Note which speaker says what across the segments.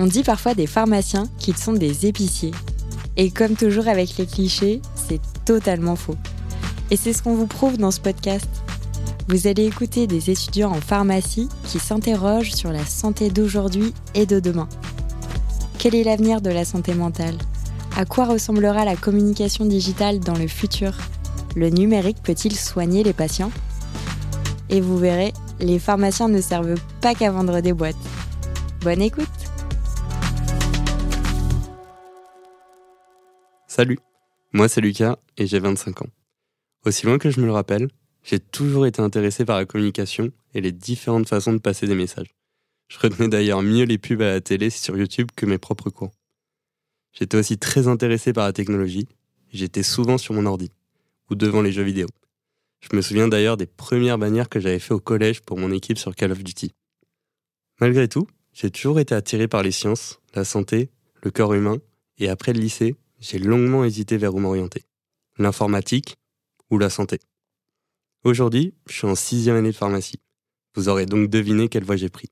Speaker 1: On dit parfois des pharmaciens qu'ils sont des épiciers. Et comme toujours avec les clichés, c'est totalement faux. Et c'est ce qu'on vous prouve dans ce podcast. Vous allez écouter des étudiants en pharmacie qui s'interrogent sur la santé d'aujourd'hui et de demain. Quel est l'avenir de la santé mentale? À quoi ressemblera la communication digitale dans le futur? Le numérique peut-il soigner les patients? Et vous verrez, les pharmaciens ne servent pas qu'à vendre des boîtes. Bonne écoute
Speaker 2: Salut, moi c'est Lucas et j'ai 25 ans. Aussi loin que je me le rappelle, j'ai toujours été intéressé par la communication et les différentes façons de passer des messages. Je retenais d'ailleurs mieux les pubs à la télé sur YouTube que mes propres cours. J'étais aussi très intéressé par la technologie, j'étais souvent sur mon ordi ou devant les jeux vidéo. Je me souviens d'ailleurs des premières bannières que j'avais fait au collège pour mon équipe sur Call of Duty. Malgré tout, j'ai toujours été attiré par les sciences, la santé, le corps humain, et après le lycée, j'ai longuement hésité vers où m'orienter. L'informatique ou la santé. Aujourd'hui, je suis en sixième année de pharmacie. Vous aurez donc deviné quelle voie j'ai pris.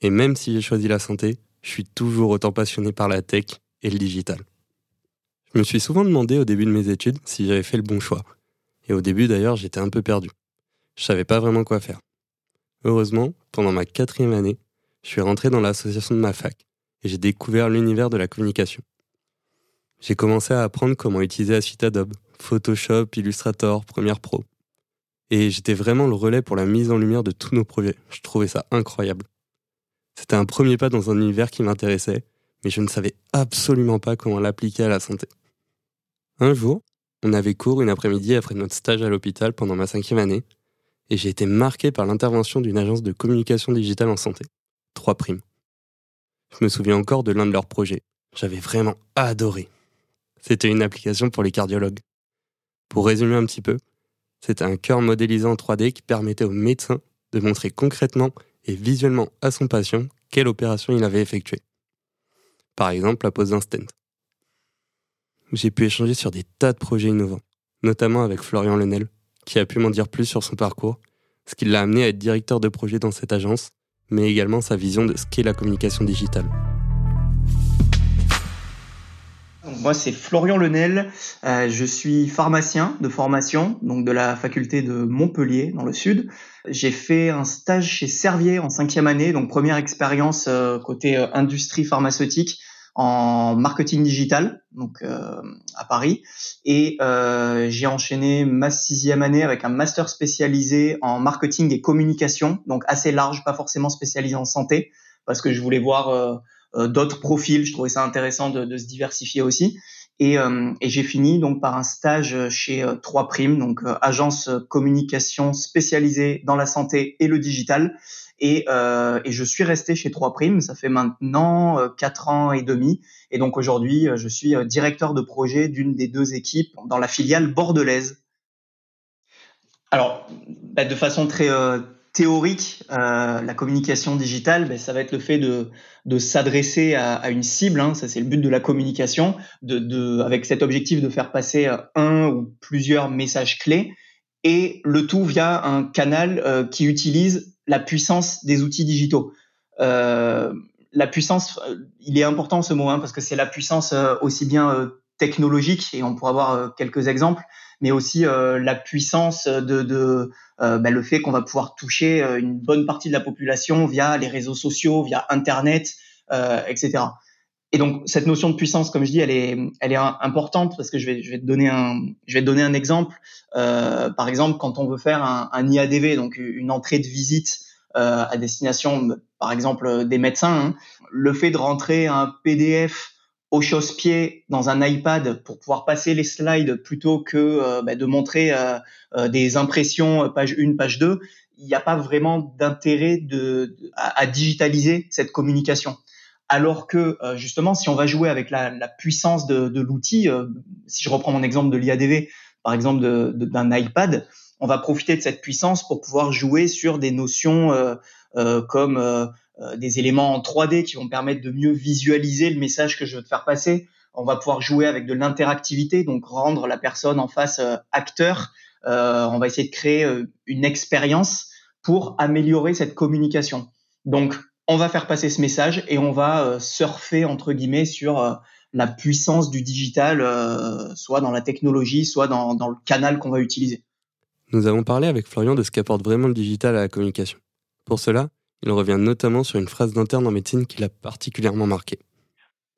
Speaker 2: Et même si j'ai choisi la santé, je suis toujours autant passionné par la tech et le digital. Je me suis souvent demandé au début de mes études si j'avais fait le bon choix. Et au début d'ailleurs, j'étais un peu perdu. Je savais pas vraiment quoi faire. Heureusement, pendant ma quatrième année, je suis rentré dans l'association de ma fac et j'ai découvert l'univers de la communication. J'ai commencé à apprendre comment utiliser la suite Adobe, Photoshop, Illustrator, Premiere Pro. Et j'étais vraiment le relais pour la mise en lumière de tous nos projets. Je trouvais ça incroyable. C'était un premier pas dans un univers qui m'intéressait, mais je ne savais absolument pas comment l'appliquer à la santé. Un jour, on avait cours une après-midi après notre stage à l'hôpital pendant ma cinquième année, et j'ai été marqué par l'intervention d'une agence de communication digitale en santé, 3 primes. Je me souviens encore de l'un de leurs projets. J'avais vraiment adoré. C'était une application pour les cardiologues. Pour résumer un petit peu, c'était un cœur modélisé en 3D qui permettait au médecin de montrer concrètement et visuellement à son patient quelle opération il avait effectuée. Par exemple, la pose d'un stent. J'ai pu échanger sur des tas de projets innovants, notamment avec Florian Lenel, qui a pu m'en dire plus sur son parcours, ce qui l'a amené à être directeur de projet dans cette agence, mais également sa vision de ce qu'est la communication digitale.
Speaker 3: Moi, c'est Florian Lenel. Euh, je suis pharmacien de formation, donc de la faculté de Montpellier, dans le sud. J'ai fait un stage chez Servier en cinquième année, donc première expérience euh, côté euh, industrie pharmaceutique en marketing digital, donc à Paris. Et j'ai enchaîné ma sixième année avec un master spécialisé en marketing et communication, donc assez large, pas forcément spécialisé en santé, parce que je voulais voir d'autres profils. Je trouvais ça intéressant de, de se diversifier aussi. Et, euh, et j'ai fini donc par un stage chez 3 euh, Prime, donc agence communication spécialisée dans la santé et le digital. Et, euh, et je suis resté chez 3 Prime. Ça fait maintenant quatre ans et demi. Et donc aujourd'hui, je suis directeur de projet d'une des deux équipes dans la filiale bordelaise. Alors, bah, de façon très théorique, euh, la communication digitale, ben, ça va être le fait de, de s'adresser à, à, une cible. Hein, ça, c'est le but de la communication, de, de, avec cet objectif de faire passer euh, un ou plusieurs messages clés, et le tout via un canal euh, qui utilise la puissance des outils digitaux. Euh, la puissance, euh, il est important ce mot, hein, parce que c'est la puissance aussi bien technologique, et on pourra voir quelques exemples, mais aussi la puissance de, de euh, ben, le fait qu'on va pouvoir toucher euh, une bonne partie de la population via les réseaux sociaux, via Internet, euh, etc. Et donc cette notion de puissance, comme je dis, elle est, elle est importante parce que je vais, je vais te donner un, je vais te donner un exemple. Euh, par exemple, quand on veut faire un, un IADV, donc une entrée de visite euh, à destination, par exemple, des médecins, hein, le fait de rentrer un PDF au chausse-pied dans un iPad pour pouvoir passer les slides plutôt que euh, bah, de montrer euh, euh, des impressions page 1, page 2, il n'y a pas vraiment d'intérêt à, digitaliser cette communication. Alors que justement, si on va jouer avec la, puissance de, de l'outil, si je reprends mon exemple de l'IADV, par exemple d'un iPad, on va profiter de cette puissance pour pouvoir jouer sur des notions comme des éléments en 3D qui vont permettre de mieux visualiser le message que je veux te faire passer. On va pouvoir jouer avec de l'interactivité, donc rendre la personne en face euh, acteur. Euh, on va essayer de créer une expérience pour améliorer cette communication. Donc, on va faire passer ce message et on va surfer entre guillemets sur la puissance du digital, soit dans la technologie, soit dans, dans le canal qu'on va utiliser.
Speaker 2: Nous avons parlé avec Florian de ce qu'apporte vraiment le digital à la communication. Pour cela, il revient notamment sur une phrase d'interne en médecine qui l'a particulièrement marqué.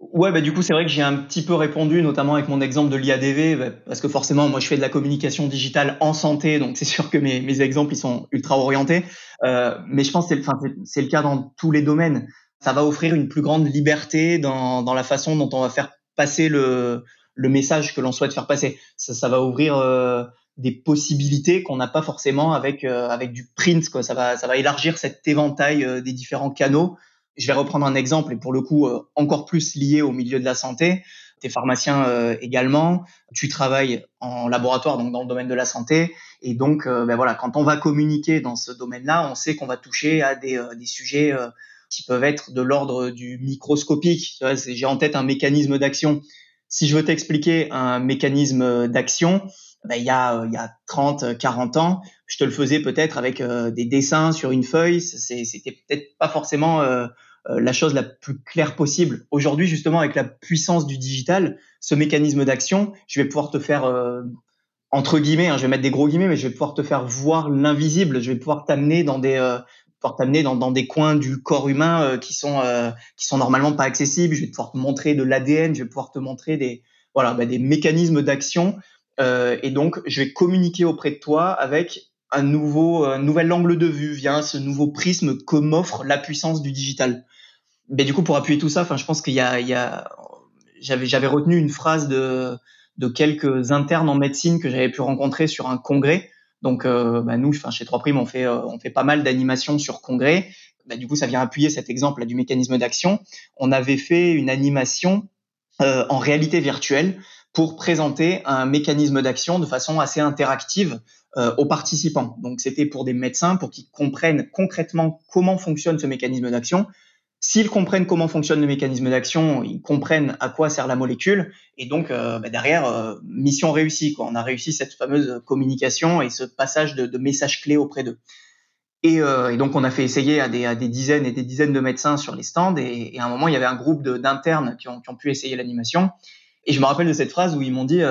Speaker 3: Ouais, bah du coup, c'est vrai que j'ai un petit peu répondu, notamment avec mon exemple de l'IADV, bah, parce que forcément, moi, je fais de la communication digitale en santé, donc c'est sûr que mes, mes, exemples, ils sont ultra orientés. Euh, mais je pense que c'est le cas dans tous les domaines. Ça va offrir une plus grande liberté dans, dans la façon dont on va faire passer le, le message que l'on souhaite faire passer. Ça, va ouvrir euh, des possibilités qu'on n'a pas forcément avec euh, avec du print. Quoi. Ça va ça va élargir cet éventail euh, des différents canaux je vais reprendre un exemple et pour le coup euh, encore plus lié au milieu de la santé. Tu es pharmacien euh, également, tu travailles en laboratoire donc dans le domaine de la santé et donc euh, ben voilà quand on va communiquer dans ce domaine-là, on sait qu'on va toucher à des, des sujets qui peuvent être de l'ordre du microscopique. J'ai en tête un mécanisme d'action. Si je veux t'expliquer un mécanisme d'action, ben, il, y a, il y a 30, 40 ans, je te le faisais peut-être avec des dessins sur une feuille. C'était peut-être pas forcément euh, la chose la plus claire possible. Aujourd'hui, justement, avec la puissance du digital, ce mécanisme d'action, je vais pouvoir te faire euh, entre guillemets, hein, je vais mettre des gros guillemets, mais je vais pouvoir te faire voir l'invisible. Je vais pouvoir t'amener dans des euh, pouvoir t'amener dans, des coins du corps humain qui sont qui sont normalement pas accessibles. Je vais pouvoir te montrer de l'ADN. Je vais pouvoir te montrer des voilà bah, des mécanismes d'action. Et donc, je vais communiquer auprès de toi avec un nouveau un nouvel angle de vue via ce nouveau prisme que m'offre la puissance du digital mais du coup, pour appuyer tout ça, enfin, je pense qu'il y a, il y a j'avais, j'avais retenu une phrase de, de quelques internes en médecine que j'avais pu rencontrer sur un congrès. Donc, euh, bah, nous, enfin, chez Trois Primes, on fait, euh, on fait pas mal d'animations sur congrès. Bah, du coup, ça vient appuyer cet exemple là, du mécanisme d'action. On avait fait une animation euh, en réalité virtuelle pour présenter un mécanisme d'action de façon assez interactive euh, aux participants. Donc, c'était pour des médecins pour qu'ils comprennent concrètement comment fonctionne ce mécanisme d'action, S'ils comprennent comment fonctionne le mécanisme d'action, ils comprennent à quoi sert la molécule, et donc euh, bah, derrière, euh, mission réussie. Quoi. On a réussi cette fameuse communication et ce passage de, de messages clés auprès d'eux. Et, euh, et, donc on a fait essayer à des, à des, dizaines et des dizaines de médecins sur les stands, et, et à un moment il y avait un groupe d'internes qui ont, qui ont, pu essayer l'animation. Et je me rappelle de cette phrase où ils m'ont dit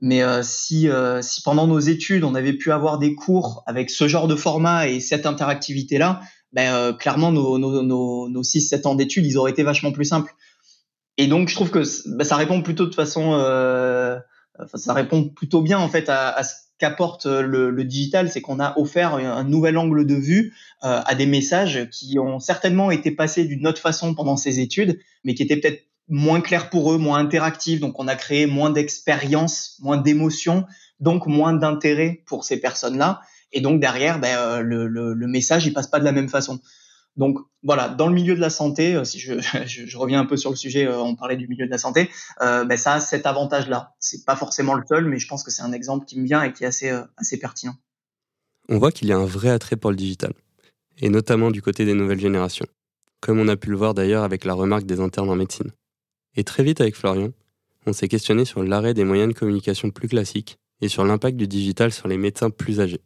Speaker 3: mais si, si pendant nos études on avait pu avoir des cours avec ce genre de format et cette interactivité là, ben, euh, clairement, nos, nos, nos, nos 6-7 ans d'études, ils auraient été vachement plus simples. Et donc, je trouve que ben, ça répond plutôt de façon, euh, ça répond plutôt bien en fait à, ce qu'apporte le, le, digital, c'est qu'on a offert un nouvel angle de vue euh, à des messages qui ont certainement été passés d'une autre façon pendant ces études, mais qui étaient peut-être moins clairs pour eux, moins interactifs. Donc, on a créé moins d'expérience, moins d'émotions, donc moins d'intérêt pour ces personnes-là. Et donc derrière, ben, euh, le, le, le, message il passe pas de la même façon. Donc voilà, dans le milieu de la santé, euh, si je, je, je reviens un peu sur le sujet, euh, on parlait du milieu de la santé, euh, ben ça a cet avantage-là. C'est pas forcément le seul, mais je pense que c'est un exemple qui me vient et qui est assez, assez pertinent.
Speaker 2: On voit qu'il y a un vrai attrait pour le digital, et notamment du côté des nouvelles générations, comme on a pu le voir d'ailleurs avec la remarque des internes en médecine. Et très vite avec Florian, on s'est questionné sur l'arrêt des moyens de communication plus classiques et sur l'impact du digital sur les médecins plus âgés.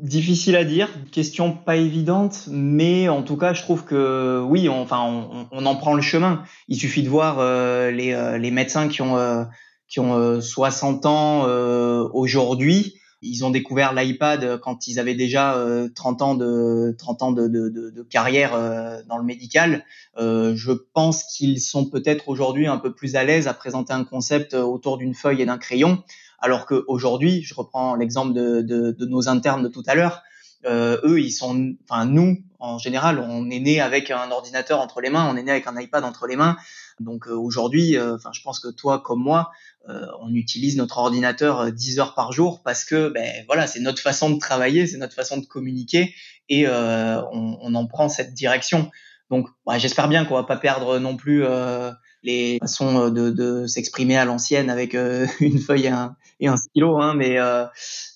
Speaker 3: Difficile à dire, question pas évidente, mais en tout cas, je trouve que oui, on, enfin, on, en prend le chemin. Il suffit de voir euh, les, euh, les, médecins qui ont euh, qui ont 60 ans aujourd'hui. Ils ont découvert l'iPad quand ils avaient déjà 30 ans de 30 ans de, de, de, de carrière dans le médical. je pense qu'ils sont peut-être aujourd'hui un peu plus à l'aise à présenter un concept autour d'une feuille et d'un crayon. Alors qu'aujourd'hui, je reprends l'exemple de, nos internes de tout à l'heure, euh, eux, ils sont, enfin nous, en général, on est né avec un ordinateur entre les mains, on est né avec un iPad entre les mains. Donc euh, aujourd'hui, euh, enfin, je pense que toi comme moi, euh, on utilise notre ordinateur 10 heures par jour parce que, ben voilà, c'est notre façon de travailler, c'est notre façon de communiquer et on, en prend cette direction. Donc, j'espère bien qu'on va pas perdre non plus les façons de, s'exprimer à l'ancienne avec une feuille et un, et un stylo. Hein, mais, euh,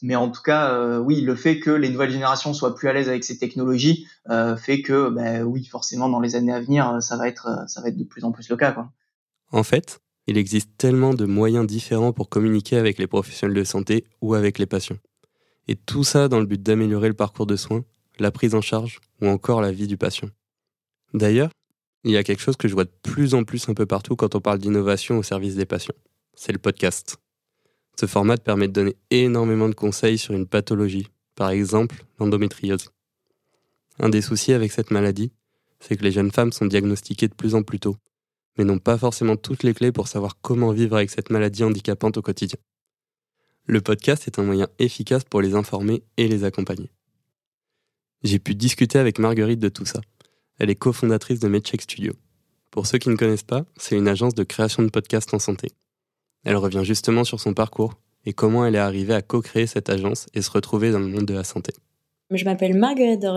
Speaker 3: mais en tout cas, oui, le fait que les nouvelles générations soient plus à l'aise avec ces technologies fait que, bah, oui, forcément, dans les années à venir, ça va être, ça va être de plus en plus le cas. Quoi.
Speaker 2: En fait, il existe tellement de moyens différents pour communiquer avec les professionnels de santé ou avec les patients. Et tout ça dans le but d'améliorer le parcours de soins, la prise en charge ou encore la vie du patient. D'ailleurs, il y a quelque chose que je vois de plus en plus un peu partout quand on parle d'innovation au service des patients. C'est le podcast. Ce format permet de donner énormément de conseils sur une pathologie, par exemple l'endométriose. Un des soucis avec cette maladie, c'est que les jeunes femmes sont diagnostiquées de plus en plus tôt, mais n'ont pas forcément toutes les clés pour savoir comment vivre avec cette maladie handicapante au quotidien. Le podcast est un moyen efficace pour les informer et les accompagner. J'ai pu discuter avec Marguerite de tout ça. Elle est cofondatrice de MedCheck Studio. Pour ceux qui ne connaissent pas, c'est une agence de création de podcasts en santé. Elle revient justement sur son parcours et comment elle est arrivée à co-créer cette agence et se retrouver dans le monde de la santé.
Speaker 1: Je m'appelle Marguerite de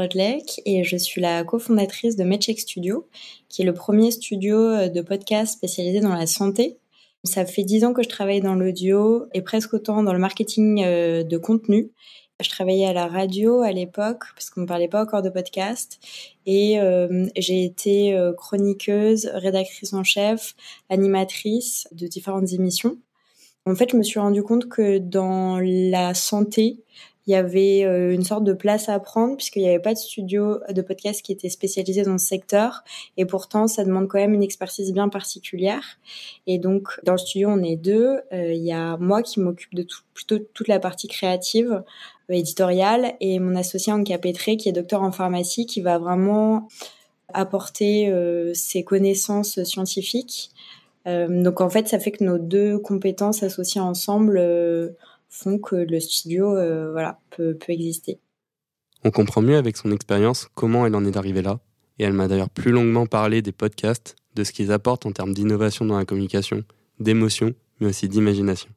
Speaker 1: et je suis la cofondatrice de MedCheck Studio, qui est le premier studio de podcast spécialisé dans la santé. Ça fait dix ans que je travaille dans l'audio et presque autant dans le marketing euh, de contenu. Je travaillais à la radio à l'époque parce qu'on ne parlait pas encore de podcast et euh, j'ai été euh, chroniqueuse, rédactrice en chef, animatrice de différentes émissions. En fait, je me suis rendu compte que dans la santé, il y avait euh, une sorte de place à prendre puisqu'il n'y avait pas de studio de podcast qui était spécialisé dans ce secteur. Et pourtant ça demande quand même une expertise bien particulière. Et donc dans le studio on est deux. Euh, il y a moi qui m'occupe de tout, plutôt toute la partie créative euh, éditoriale et mon associé Anka Petré qui est docteur en pharmacie qui va vraiment apporter ses connaissances scientifiques. Donc en fait ça fait que nos deux compétences associées ensemble font que le studio euh, voilà, peut, peut exister.
Speaker 2: On comprend mieux avec son expérience comment elle en est arrivée là, et elle m'a d'ailleurs plus longuement parlé des podcasts, de ce qu'ils apportent en termes d'innovation dans la communication, d'émotion, mais aussi d'imagination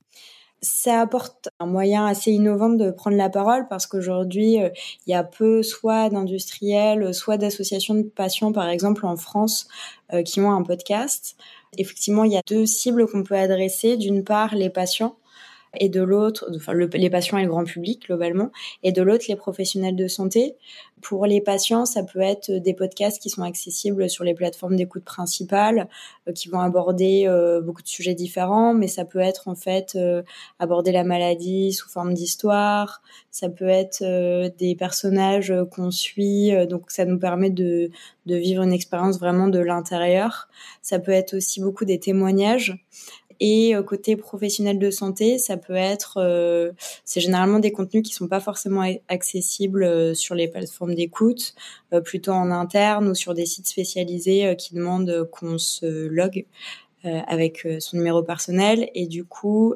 Speaker 1: ça apporte un moyen assez innovant de prendre la parole parce qu'aujourd'hui, euh, il y a peu soit d'industriels, soit d'associations de patients, par exemple en France, euh, qui ont un podcast. Effectivement, il y a deux cibles qu'on peut adresser. D'une part, les patients et de l'autre, enfin les patients et le grand public globalement, et de l'autre les professionnels de santé. Pour les patients, ça peut être des podcasts qui sont accessibles sur les plateformes d'écoute principales, euh, qui vont aborder euh, beaucoup de sujets différents, mais ça peut être en fait euh, aborder la maladie sous forme d'histoire, ça peut être des personnages qu'on suit, donc ça nous permet de, de vivre une expérience vraiment de l'intérieur. Ça peut être aussi beaucoup des témoignages. Et euh, côté professionnel de santé, ça peut être, euh, c'est généralement des contenus qui sont pas forcément accessibles euh, sur les plateformes d'écoute, plutôt en interne ou sur des sites spécialisés qui demandent qu'on se logue. avec son numéro personnel et du coup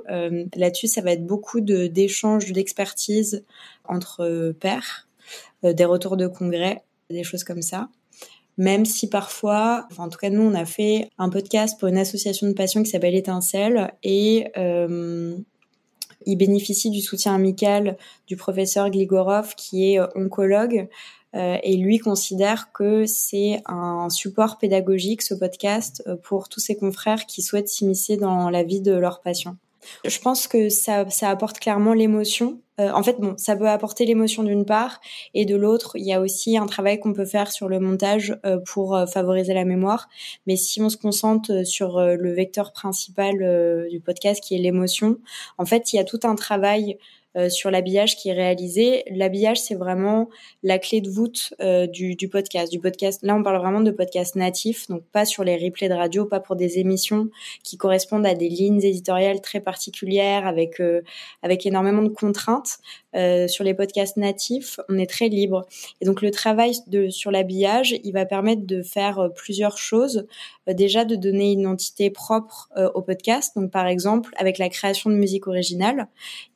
Speaker 1: là-dessus ça va être beaucoup d'échanges d'expertise entre pairs des retours de congrès des choses comme ça même si parfois, en tout cas nous, on a fait un podcast pour une association de patients qui s'appelle Étincelle et euh, il bénéficie du soutien amical du professeur Gligorov qui est euh, oncologue euh, et lui considère que c'est un support pédagogique ce podcast pour tous ses confrères qui souhaitent s'immiscer dans la vie de leurs patients. Je pense que ça, ça apporte clairement l'émotion. Euh, en fait, bon, ça peut apporter l'émotion d'une part, et de l'autre, il y a aussi un travail qu'on peut faire sur le montage euh, pour euh, favoriser la mémoire. Mais si on se concentre sur le vecteur principal du podcast, qui est l'émotion, en fait, il y a tout un travail euh, sur l'habillage qui est réalisé. L'habillage, c'est vraiment la clé de voûte euh, du, du, podcast. Du podcast. Là, on parle vraiment de podcast natif, donc pas sur les replays de radio, pas pour des émissions qui correspondent à des lignes éditoriales très particulières avec euh, avec énormément de contraintes. Sur les podcasts natifs, on est très libre. Et donc le travail de, sur l'habillage, il va permettre de faire plusieurs choses. déjà de donner une identité propre au podcast. Donc par exemple, avec la création de musique originale,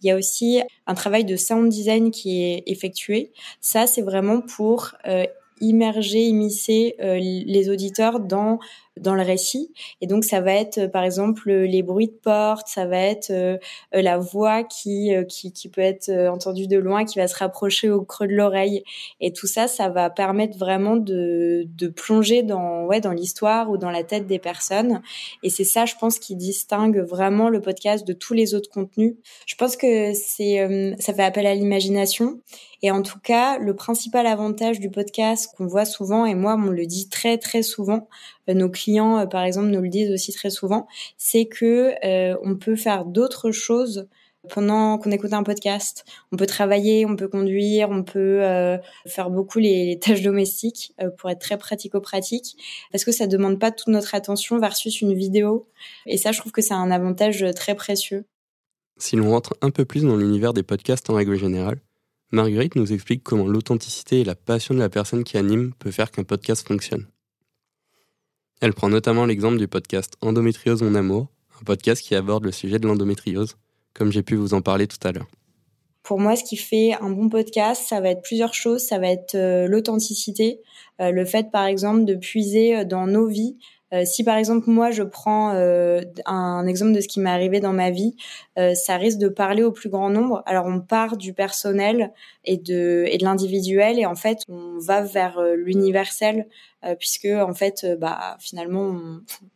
Speaker 1: il y a aussi un travail de sound design qui est effectué. Ça, c'est vraiment pour euh, immerger, immiscer euh, les auditeurs dans dans le récit. Et donc ça va être euh, par exemple les bruits de porte, ça va être euh, la voix qui, qui, qui peut être entendue de loin, qui va se rapprocher au creux de l'oreille. Et tout ça, ça va permettre vraiment de, de plonger dans ouais dans l'histoire ou dans la tête des personnes. Et c'est ça, je pense, qui distingue vraiment le podcast de tous les autres contenus. Je pense que c'est ça fait appel à l'imagination. Et en tout cas, le principal avantage du podcast qu'on voit souvent, et moi, on le dit très très souvent, euh, nos clients, euh, par exemple, nous le disent aussi très souvent, c'est que euh, on peut faire d'autres choses pendant qu'on écoute un podcast. On peut travailler, on peut conduire, on peut faire beaucoup les, tâches domestiques pour être très pratico-pratique parce que ça demande pas toute notre attention versus une vidéo. Et ça, je trouve que c'est un avantage très précieux.
Speaker 2: Si l'on rentre un peu plus dans l'univers des podcasts en règle générale, Marguerite nous explique comment l'authenticité et la passion de la personne qui anime peut faire qu'un podcast fonctionne. Elle prend notamment l'exemple du podcast Endométriose mon amour, un podcast qui aborde le sujet de l'endométriose, comme j'ai pu vous en parler tout à l'heure.
Speaker 1: Pour moi, ce qui fait un bon podcast, ça va être plusieurs choses. Ça va être euh, l'authenticité, euh, le fait, par exemple, de puiser euh, dans nos vies. si par exemple moi je prends un exemple de ce qui m'est arrivé dans ma vie, ça risque de parler au plus grand nombre. Alors on part du personnel et de et de l'individuel et en fait on va vers l'universel euh, puisque en fait, euh, bah finalement,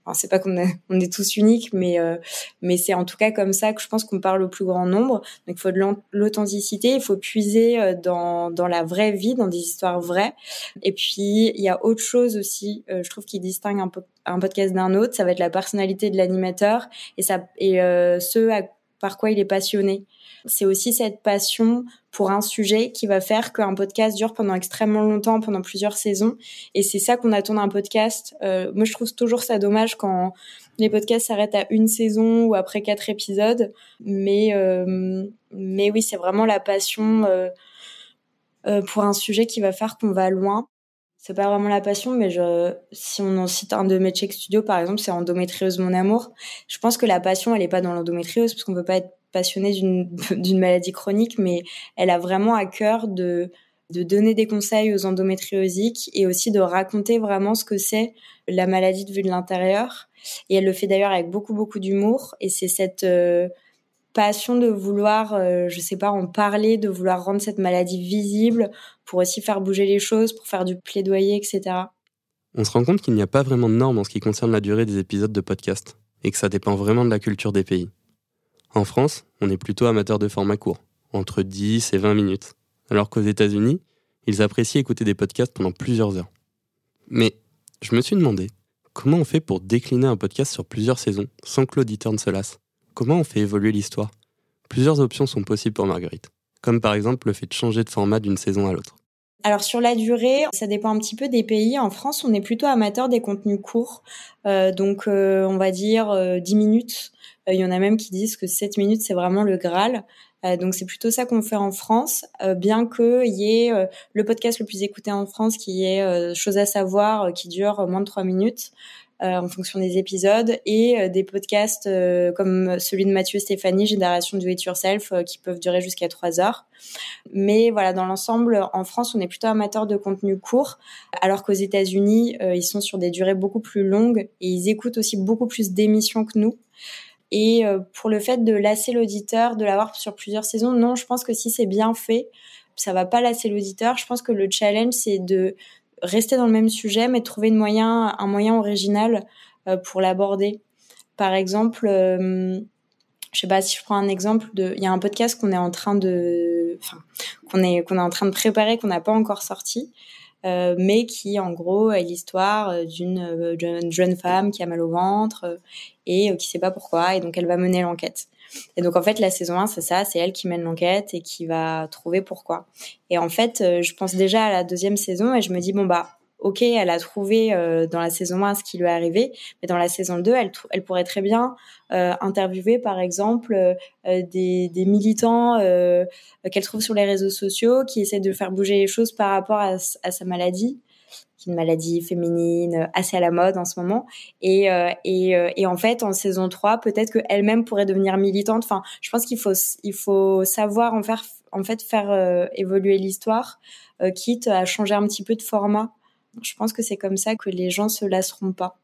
Speaker 1: on, c'est pas qu'on est, on est tous uniques, mais euh, mais c'est en tout cas comme ça que je pense qu'on parle au plus grand nombre. Donc il faut de l'authenticité, il faut puiser dans dans la vraie vie, dans des histoires vraies. Et puis il y a autre chose aussi, je trouve qui distingue un, peu, un podcast d'un autre, ça va être la personnalité de l'animateur et ça et ce à, par quoi il est passionné. C'est aussi cette passion pour un sujet qui va faire qu'un podcast dure pendant extrêmement longtemps, pendant plusieurs saisons. Et c'est ça qu'on attend d'un podcast. Euh, moi, je trouve toujours ça dommage quand les podcasts s'arrêtent à une saison ou après quatre épisodes. Mais, euh, mais oui, c'est vraiment la passion euh, pour un sujet qui va faire qu'on va loin. C'est pas vraiment la passion, mais je, si on en cite un de mes check studio, par exemple, c'est endométriose mon amour. Je pense que la passion, elle est pas dans l'endométriose, parce qu'on peut pas être passionnée d'une maladie chronique, mais elle a vraiment à cœur de, de donner des conseils aux endométriosiques et aussi de raconter vraiment ce que c'est la maladie de vue de l'intérieur. Et elle le fait d'ailleurs avec beaucoup, beaucoup d'humour. Et c'est cette euh, passion de vouloir, euh, je sais pas, en parler, de vouloir rendre cette maladie visible pour aussi faire bouger les choses, pour faire du plaidoyer, etc.
Speaker 2: On se rend compte qu'il n'y a pas vraiment de normes en ce qui concerne la durée des épisodes de podcast et que ça dépend vraiment de la culture des pays. En France, on est plutôt amateur de format court, entre 10 et 20 minutes, alors qu'aux États-Unis, ils apprécient écouter des podcasts pendant plusieurs heures. Mais je me suis demandé, comment on fait pour décliner un podcast sur plusieurs saisons sans que l'auditeur ne se lasse? Comment on fait évoluer l'histoire Plusieurs options sont possibles pour Marguerite, comme par exemple le fait de changer de format d'une saison à l'autre.
Speaker 1: Alors sur la durée, ça dépend un petit peu des pays. En France, on est plutôt amateur des contenus courts, euh, donc euh, on va dire 10 minutes euh, il y en a même qui disent que 7 minutes, c'est vraiment le Graal. Euh, donc c'est plutôt ça qu'on fait en France, euh, bien qu'il y ait le podcast le plus écouté en France qui est Chose à savoir, qui dure moins de 3 minutes. En fonction des épisodes et des podcasts comme celui de Mathieu Stéphanie, Génération Do It Yourself, qui peuvent durer jusqu'à 3 heures. Mais voilà, dans l'ensemble, en France, on est plutôt amateur de contenu court, alors qu'aux États-Unis, ils sont sur des durées beaucoup plus longues et ils écoutent aussi beaucoup plus d'émissions que nous. Et euh, pour le fait de lasser l'auditeur, de l'avoir sur plusieurs saisons, non, je pense que si c'est bien fait, ça va pas lasser l'auditeur. Je pense que le challenge, c'est de rester dans le même sujet, mais trouver un moyen original euh, pour l'aborder. Par exemple, euh, je sais pas si je prends un exemple de, il y a un podcast qu'on est en train de, enfin, qu'on est qu'on est en train de préparer, qu'on n'a pas encore sorti, euh, mais qui en gros est l'histoire d'une jeune femme qui a mal au ventre et qui sait pas pourquoi et donc elle va mener l'enquête. Et donc en fait la saison 1 c'est ça, c'est elle qui mène l'enquête et qui va trouver pourquoi. Et en fait je pense déjà à la deuxième saison et je me dis bon bah ok, elle a trouvé euh, dans la saison 1 ce qui lui est arrivé, mais dans la saison 2, elle, elle pourrait très bien euh, interviewer, par exemple, euh, des, militants qu'elle trouve sur les réseaux sociaux qui essaient de faire bouger les choses par rapport à sa maladie une maladie féminine assez à la mode en ce moment. Et, et, et en fait, en saison 3, peut-être qu'elle-même pourrait devenir militante. Enfin, je pense qu'il faut, il faut savoir en, faire, en fait faire évoluer l'histoire, quitte à changer un petit peu de format je pense que c'est comme ça que les gens se lasseront pas.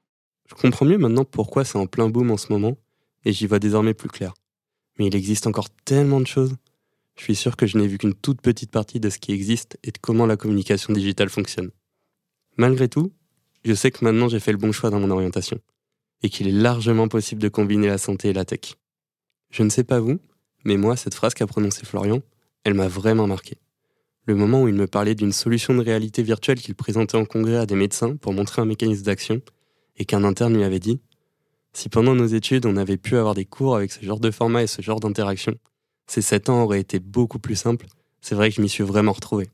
Speaker 2: Je comprends mieux maintenant pourquoi c'est en plein boom en ce moment, et j'y vois désormais plus clair. Mais il existe encore tellement de choses. Je suis sûr que je n'ai vu qu'une toute petite partie de ce qui existe et de comment la communication digitale fonctionne. Malgré tout, je sais que maintenant j'ai fait le bon choix dans mon orientation, et qu'il est largement possible de combiner la santé et la tech. Je ne sais pas vous, mais moi, cette phrase qu'a prononcée Florian, elle m'a vraiment marqué le moment où il me parlait d'une solution de réalité virtuelle qu'il présentait en congrès à des médecins pour montrer un mécanisme d'action, et qu'un interne lui avait dit Si pendant nos études on avait pu avoir des cours avec ce genre de format et ce genre d'interaction, Ces 7 ans auraient été beaucoup plus simples, c'est vrai que je m'y suis vraiment retrouvé.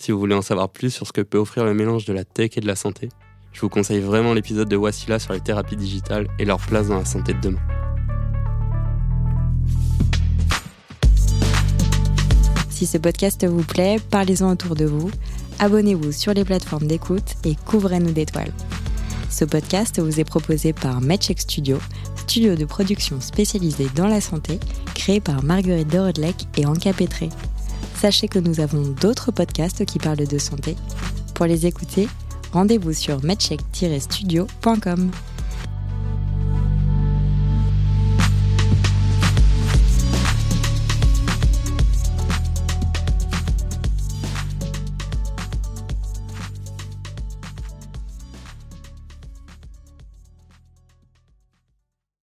Speaker 2: Si vous voulez en savoir plus sur ce que peut offrir le mélange de la tech et de la santé, je vous conseille vraiment l'épisode de Wassila sur les thérapies digitales et leur place dans la santé de demain.
Speaker 1: Si ce podcast vous plaît, parlez-en autour de vous, abonnez-vous sur les plateformes d'écoute et couvrez-nous d'étoiles. Ce podcast vous est proposé par MedCheck Studio, studio de production spécialisé dans la santé, créé par Marguerite Dorodlec et Anka Petré. Sachez que nous avons d'autres podcasts qui parlent de santé. Pour les écouter, rendez-vous sur medcheck-studio.com.